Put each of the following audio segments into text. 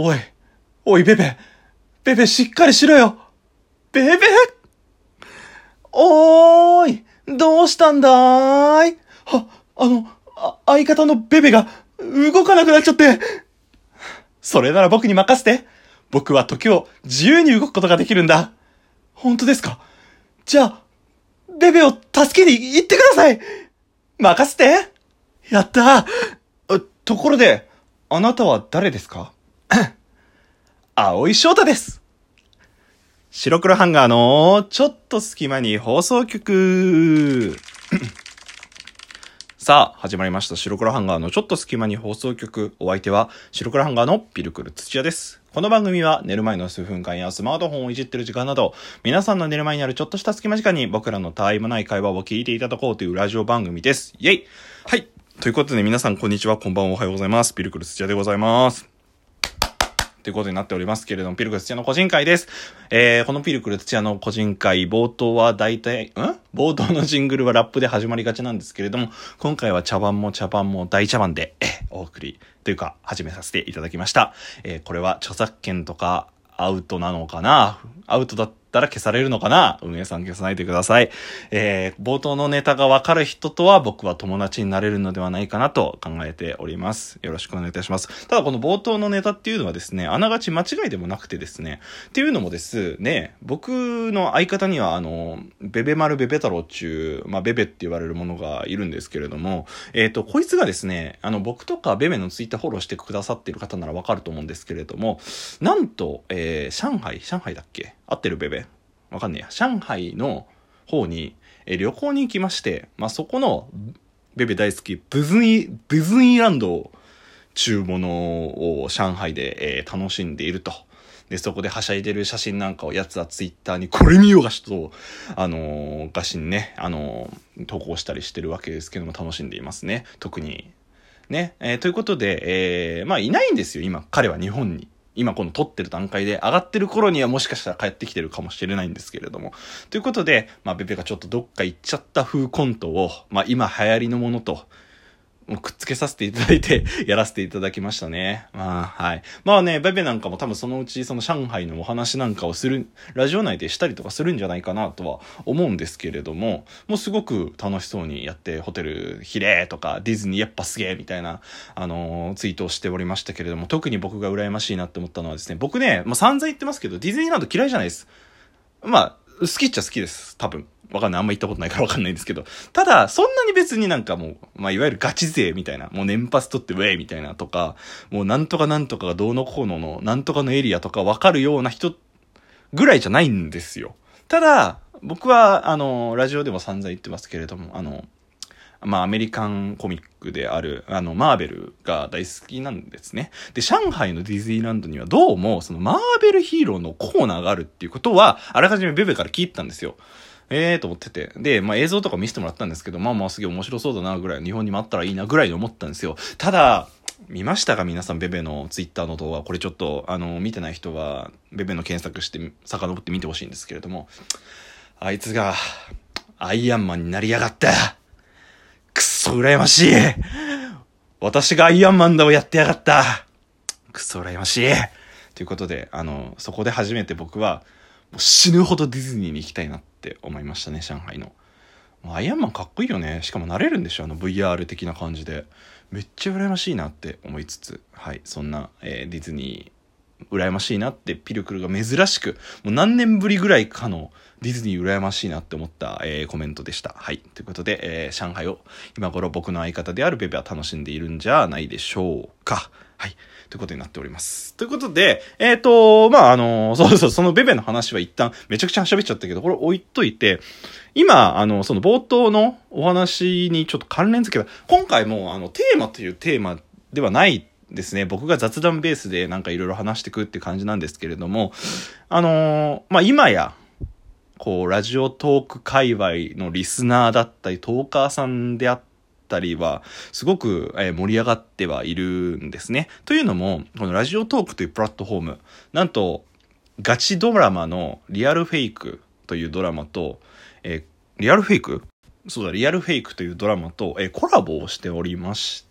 おい、おい、ベベ。ベベ、しっかりしろよ。ベベおーい、どうしたんだーいは、あの、あ相方のベベが動かなくなっちゃって。それなら僕に任せて。僕は時を自由に動くことができるんだ。本当ですか？じゃあ、ベベを助けに行ってください任せてやったーところで、あなたは誰ですか？青井翔太です白黒ハンガーのちょっと隙間に放送局 さあ、始まりました。白黒ハンガーのちょっと隙間に放送局。お相手は白黒ハンガーのピルクル土屋です。この番組は寝る前の数分間やスマートフォンをいじってる時間など、皆さんの寝る前にあるちょっとした隙間時間に僕らのたわいもない会話を聞いていただこうというラジオ番組です。イェイはい。ということで皆さんこんにちは、こんばんは、おはようございます。ピルクル土屋でございます。ということになっておりますけれども、ピルクル土屋の個人会です。えー、このピルクル土屋の個人会、冒頭は大体、ん？冒頭のジングルはラップで始まりがちなんですけれども、今回は茶番も茶番も大茶番で、え、お送り、というか、始めさせていただきました。えー、これは著作権とか、アウトなのかな？アウトだったら消されるのかな？運営さん消さないでください。えー、冒頭のネタがわかる人とは僕は友達になれるのではないかなと考えております。よろしくお願いいたします。ただこの冒頭のネタっていうのはですね、あながち間違いでもなくてですね、っていうのもですね、僕の相方にはあの、ベベ丸ベベ太郎っていう、まあベベって言われるものがいるんですけれども、えっ、と、こいつがですね、あの、僕とかベベのツイッターフォローしてくださっている方ならわかると思うんですけれども、なんと、えー、上海、上海だっけ？合ってるベベわかんねえや。上海の方に、え旅行に行きまして、まあ、そこの、ベベ大好き、ブズニ、ブズニーランド中ものを上海で、えー楽しんでいると。で、そこではしゃいでる写真なんかをやつはツイッターにこれ見ようがしと、あのー、画心ね、あのー投稿したりしてるわけですけども楽しんでいますね。特に。ね。えーということで、えーまあいないんですよ、今。彼は日本に。今この撮ってる段階で上がってる頃にはもしかしたら帰ってきてるかもしれないんですけれども。ということで、まあベベがちょっとどっか行っちゃった風コントを、まあ今流行りのものと、もうくっつけさせていただいて、やらせていただきましたね。まあ、はい。まあね、ベベなんかも多分そのうち、その上海のお話なんかをする、ラジオ内でしたりとかするんじゃないかなとは思うんですけれども、もうすごく楽しそうにやって、ホテル、ひれーとか、ディズニーやっぱすげーみたいな、あのーツイートをしておりましたけれども、特に僕が羨ましいなって思ったのはですね、僕ね、まあ散々言ってますけど、ディズニーランド嫌いじゃないです。まあ、好きっちゃ好きです。多分。わかんない。あんま行ったことないからわかんないんですけど。ただ、そんなに別になんかもう、まあ、いわゆるガチ勢みたいな、もう年パス取ってウェイみたいなとか、もうなんとかなんとかがどうのこうのの、なんとかのエリアとかわかるような人ぐらいじゃないんですよ。ただ、僕は、あの、ラジオでも散々言ってますけれども、あの、まあ、アメリカンコミックである、あの、マーベルが大好きなんですね。で、上海のディズニーランドにはどうも、そのマーベルヒーローのコーナーがあるっていうことは、あらかじめベベから聞いたんですよ。ええーと思ってて。で、まあ映像とか見せてもらったんですけど、まあまあすげえ面白そうだなぐらい、日本にもあったらいいなぐらいに思ったんですよ。ただ、見ましたか皆さん、ベベのツイッターの動画。これちょっと、あの、見てない人は、ベベの検索して、遡って見てほしいんですけれども、あいつが、アイアンマンになりやがった。くっそ羨ましい。私がアイアンマンだをやってやがった。くっそ羨ましい。ということで、あの、そこで初めて僕は、う死ぬほどディズニーに行きたいなって思いましたね、上海の。アイアンマンかっこいいよね。しかも慣れるんでしょあの VR 的な感じで。めっちゃ羨ましいなって思いつつ、はい、そんな、えーディズニー、羨ましいなってピルクルが珍しく、もう何年ぶりぐらいかのディズニー羨ましいなって思った、えーコメントでした。はい。ということで、えー上海を今頃僕の相方であるベベは楽しんでいるんじゃないでしょうか。はい。ということになっております。ということで、えっ、と、まあ、あの、そうそう、そのベベの話は一旦めちゃくちゃ喋っちゃったけど、これ置いといて、今、あの、その冒頭のお話にちょっと関連付けた、今回も、あの、テーマというテーマではないですね。僕が雑談ベースでなんかいろいろ話してくって感じなんですけれども、あのまあ、今や、こう、ラジオトーク界隈のリスナーだったり、トーカーさんであったりは、すごく、盛り上がってはいるんですね。というのも、このラジオトークというプラットフォーム、なんと、ガチドラマのリアルフェイクというドラマと、えリアルフェイク？そうだ、リアルフェイクというドラマと、えコラボをしておりまして、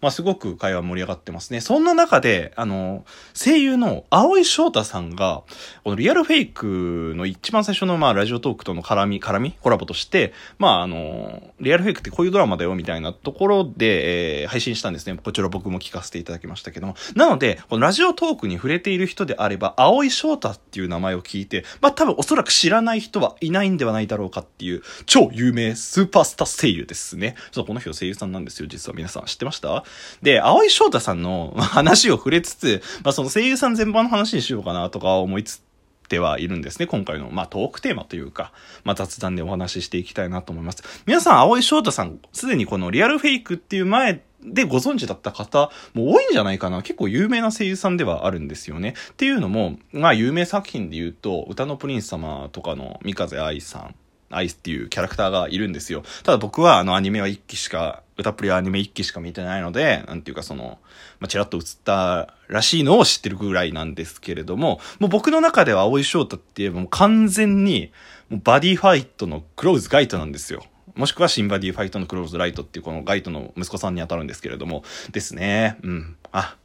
まあ、すごく会話盛り上がってますね。そんな中で、あの、声優の青井翔太さんが、このリアルフェイクの一番最初の、まあ、ラジオトークとの絡み、絡みコラボとして、まあ、あの、リアルフェイクってこういうドラマだよ、みたいなところで、えー、配信したんですね。こちら僕も聞かせていただきましたけども。なので、このラジオトークに触れている人であれば、青井翔太っていう名前を聞いて、まあ、多分おそらく知らない人はいないんではないだろうかっていう、超有名スーパースター声優ですね。そう、この人声優さんなんですよ、実は皆さん。ってました？で、青井翔太さんの話を触れつつ、まあ、その声優さん全般の話にしようかなとか思いつつ、てはいるんですね。今回の、まあ、トークテーマというか、まあ、雑談でお話ししていきたいなと思います。皆さん、青井翔太さん、すでにこのリアルフェイクっていう前でご存知だった方も多いんじゃないかな。結構有名な声優さんではあるんですよね。っていうのも、まあ、有名作品で言うと、歌のプリンス様とかの三風愛さん。アイスっていうキャラクターがいるんですよ。ただ僕はあのアニメは一期しか、歌プリはアニメ一期しか見てないので、なんていうかその、まあ、ちらっと映ったらしいのを知ってるぐらいなんですけれども、もう僕の中では蒼井翔太って言えばもう完全に、もうバディファイトのクローズガイトなんですよ。もしくは神バディファイトのクローズライトっていうこのガイトの息子さんに当たるんですけれども、ですね。うん。あ、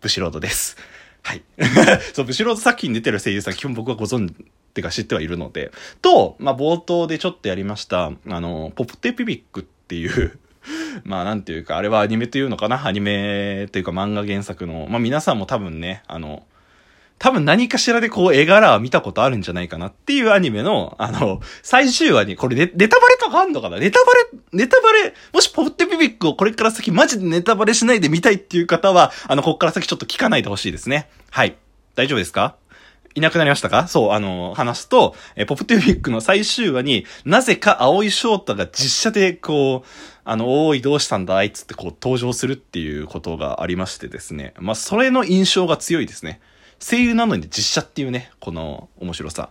ブシロードです。はい。そう、ブシロード作品に出てる声優さん、基本僕はご存知ってか知ってはいるので、と、まあ、冒頭でちょっとやりました、あの、ポプテピピックっていう まあなんていうか、あれはアニメというのかな？アニメというか漫画原作の、まあ皆さんも多分ね、あの、多分何かしらでこう絵柄は見たことあるんじゃないかなっていうアニメの、あの、最終話に、これネネタバレとかあんのかなネタバレ、ネタバレ、もしポッテピピックをこれから先マジでネタバレしないで見たいっていう方は、あの、こっから先ちょっと聞かないでほしいですね。はい。大丈夫ですか？いなくなりましたか？そう、あの、話すと、えポップティフィックの最終話になぜか青井翔太が実写でこう、あの、おい、どうしたんだあいつってこう登場するっていうことがありましてですね。まあ、それの印象が強いですね。声優なのに実写っていうね、この面白さ。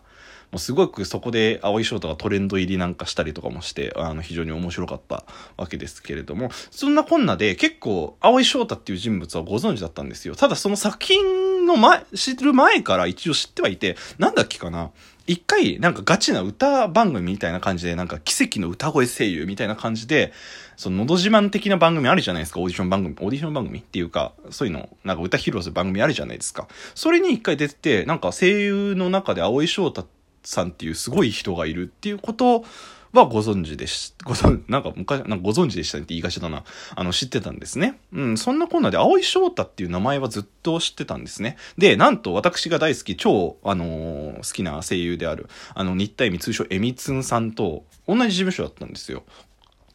もうすごくそこで青井翔太がトレンド入りなんかしたりとかもして、あの、非常に面白かったわけですけれども、そんなこんなで結構青井翔太っていう人物はご存知だったんですよ。ただその作品の前、知る前から一応知ってはいて、なんだっけかな。一回、なんかガチな歌番組みたいな感じで、なんか奇跡の歌声声優みたいな感じで、その、のど自慢的な番組あるじゃないですか、オーディション番組。オーディション番組っていうか、そういうの、なんか歌披露する番組あるじゃないですか。それに一回出てて、なんか声優の中で青井翔太さんっていうすごい人がいるっていうことはご存知でし、ご存、なんか昔、なんかご存知でしたねって言いがちだな。あの、知ってたんですね。うん、そんなこんなで、青井翔太っていう名前はずっと知ってたんですね。で、なんと私が大好き、超、あのー、好きな声優である、あの、日体美通称エミツンさんと同じ事務所だったんですよ。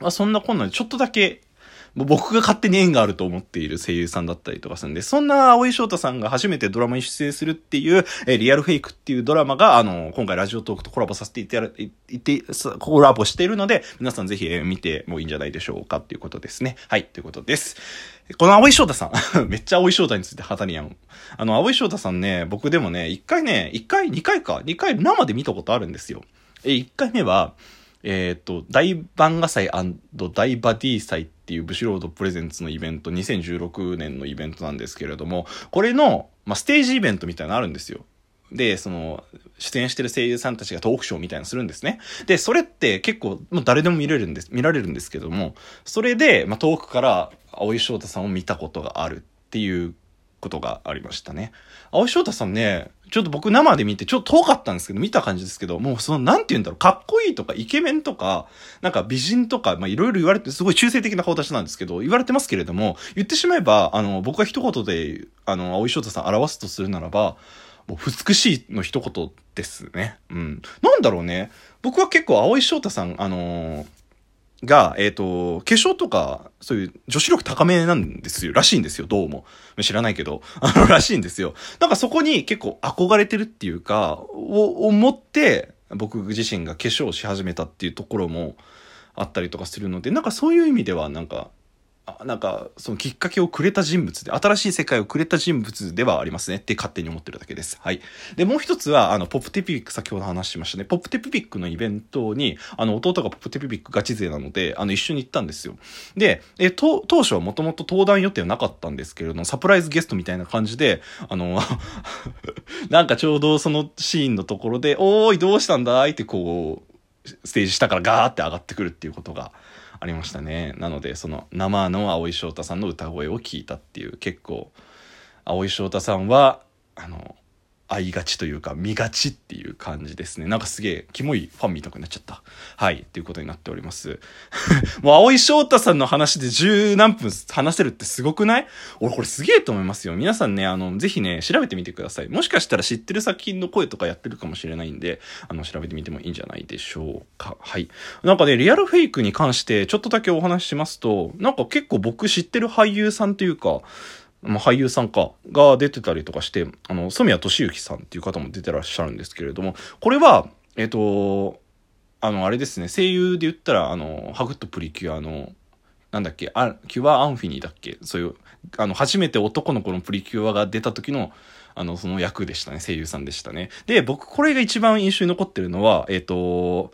まあ、そんなこんなでちょっとだけもう僕が勝手に縁があると思っている声優さんだったりとかするんで、そんな青井翔太さんが初めてドラマに出演するっていう、えー、リアルフェイクっていうドラマが、あの、今回ラジオトークとコラボさせていただいて、コラボしているので、皆さんぜひ、えー、見てもいいんじゃないでしょうかっていうことですね。はい、ということです。この青井翔太さん めっちゃ青井翔太について語りやん。あの、青井翔太さんね、僕でもね、一回ね、一回、二回か、二回生で見たことあるんですよ。え、一回目は、えっ、ー、と、大漫画祭大バディ祭っていうブシロードプレゼンツのイベント、2016年のイベントなんですけれども、これの、まあ、ステージイベントみたいなのあるんですよ。で、その、出演してる声優さんたちがトークショーみたいなのするんですね。で、それって結構、もう誰でも見れるんです、見られるんですけども、それで、まあ、遠くから青井翔太さんを見たことがあるっていうことがありましたね。青井翔太さんね、ちょっと僕生で見て、ちょっと遠かったんですけど、見た感じですけど、もうその、なんて言うんだろう、かっこいいとか、イケメンとか、なんか美人とか、まあいろいろ言われて、すごい中性的な顔立ちなんですけど、言われてますけれども、言ってしまえば、あの、僕が一言で、あの、青井翔太さん表すとするならば、もう美しいの一言ですね。うん。なんだろうね。僕は結構青井翔太さん、あのーが、えっ、ー、と、化粧とか、そういう女子力高めなんですよ。らしいんですよ、どうも。知らないけど。あの、らしいんですよ。なんかそこに結構憧れてるっていうか、を思って、僕自身が化粧し始めたっていうところもあったりとかするので、なんかそういう意味では、なんか、なんか、そのきっかけをくれた人物で、新しい世界をくれた人物ではありますねって勝手に思ってるだけです。はい。で、もう一つは、あの、ポップテピピック、先ほど話しましたね。ポップテピピックのイベントに、あの、弟がポップテピピックガチ勢なので、あの、一緒に行ったんですよ。で、え、当初はもともと登壇予定はなかったんですけれども、サプライズゲストみたいな感じで、あの、なんかちょうどそのシーンのところで、おーい、どうしたんだい？ってこう、ステージ下からガーって上がってくるっていうことがありましたね。なので、その生の蒼井翔太さんの歌声を聞いたっていう、結構、蒼井翔太さんは、あの、会いがちというか見がちっていう感じですね。なんかすげえキモいファン見たくなっちゃった。はい。っていうことになっております。もう青井翔太さんの話で十何分話せるってすごくない？俺これすげえと思いますよ。皆さんね、あの、ぜひね、調べてみてください。もしかしたら知ってる作品の声とかやってるかもしれないんで、あの、調べてみてもいいんじゃないでしょうか。はい。なんかね、リアルフェイクに関してちょっとだけお話ししますと、なんか結構僕知ってる俳優さんというか、まあ、俳優さんか、が出てたりとかして、あの、染谷俊之さんっていう方も出てらっしゃるんですけれども、これは、えっ、と、あの、あれですね、声優で言ったら、あの、ハグッとプリキュアの、なんだっけ、キュアアンフィニーだっけそういう、あの、初めて男の子のプリキュアが出た時の、あの、その役でしたね。声優さんでしたね。で、僕、これが一番印象に残ってるのは、えっ、と、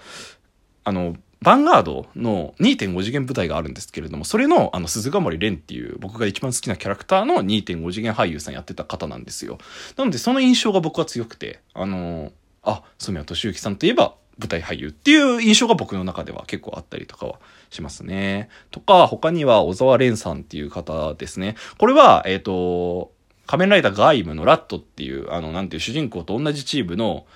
あの、ヴァンガードの2.5次元舞台があるんですけれども、それの、あの、鈴ヶ森蓮っていう僕が一番好きなキャラクターの2.5次元俳優さんやってた方なんですよ。なので、その印象が僕は強くて、あの、あ、染谷敏之さんといえば舞台俳優っていう印象が僕の中では結構あったりとかはしますね。とか、他には小沢蓮さんっていう方ですね。これは、えっ、ー、と、仮面ライダーガイムのラットっていう、あの、なんていう主人公と同じチームの、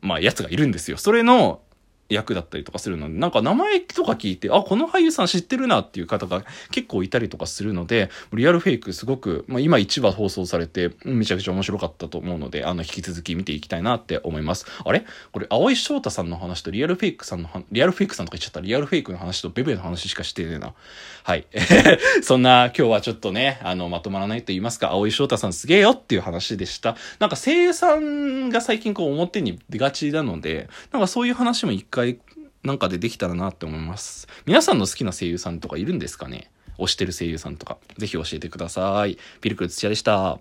まあ、やつがいるんですよ。それの、役だったりとかするので、なんか名前とか聞いて、あ、この俳優さん知ってるなっていう方が結構いたりとかするので、リアルフェイクすごく、まあ、今1話放送されて、めちゃくちゃ面白かったと思うので、あの、引き続き見ていきたいなって思います。あれ？これ、青井翔太さんの話とリアルフェイクさんの、リアルフェイクさんとか言っちゃったリアルフェイクの話とベベの話しかしてねえな。はい。そんな、今日はちょっとね、あの、まとまらないと言いますか、青井翔太さんすげえよっていう話でした。なんか声優さんが最近こう表に出がちなので、なんかそういう話も一回回、なんかでできたらなって思います。皆さんの好きな声優さんとかいるんですかね？推してる声優さんとか。ぜひ教えてください。ピルクル土屋でした。